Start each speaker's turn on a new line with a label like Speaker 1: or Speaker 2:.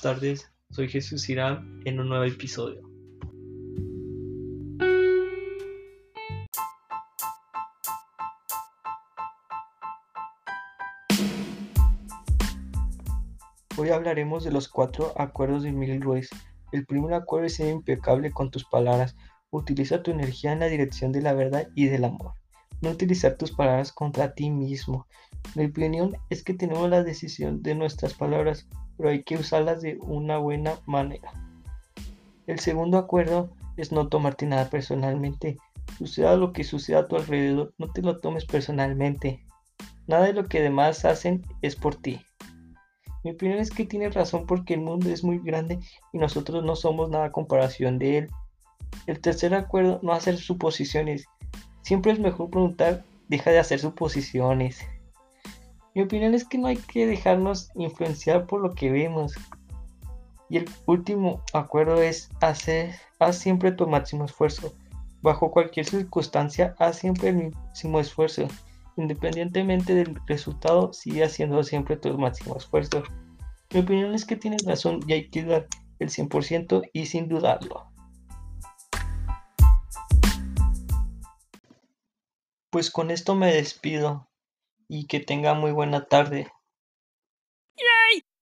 Speaker 1: tardes, soy Jesús Irán en un nuevo episodio. Hoy hablaremos de los cuatro acuerdos de Miguel Ruiz. El primer acuerdo es ser impecable con tus palabras. Utiliza tu energía en la dirección de la verdad y del amor. No utilizar tus palabras contra ti mismo. Mi opinión es que tenemos la decisión de nuestras palabras, pero hay que usarlas de una buena manera. El segundo acuerdo es no tomarte nada personalmente. Suceda lo que suceda a tu alrededor, no te lo tomes personalmente. Nada de lo que demás hacen es por ti. Mi opinión es que tienes razón porque el mundo es muy grande y nosotros no somos nada comparación de él. El tercer acuerdo, no hacer suposiciones. Siempre es mejor preguntar, deja de hacer suposiciones. Mi opinión es que no hay que dejarnos influenciar por lo que vemos. Y el último acuerdo es hacer, haz siempre tu máximo esfuerzo. Bajo cualquier circunstancia, haz siempre el máximo esfuerzo. Independientemente del resultado, sigue haciendo siempre tu máximo esfuerzo. Mi opinión es que tienes razón y hay que dar el 100% y sin dudarlo. Pues con esto me despido y que tenga muy buena tarde.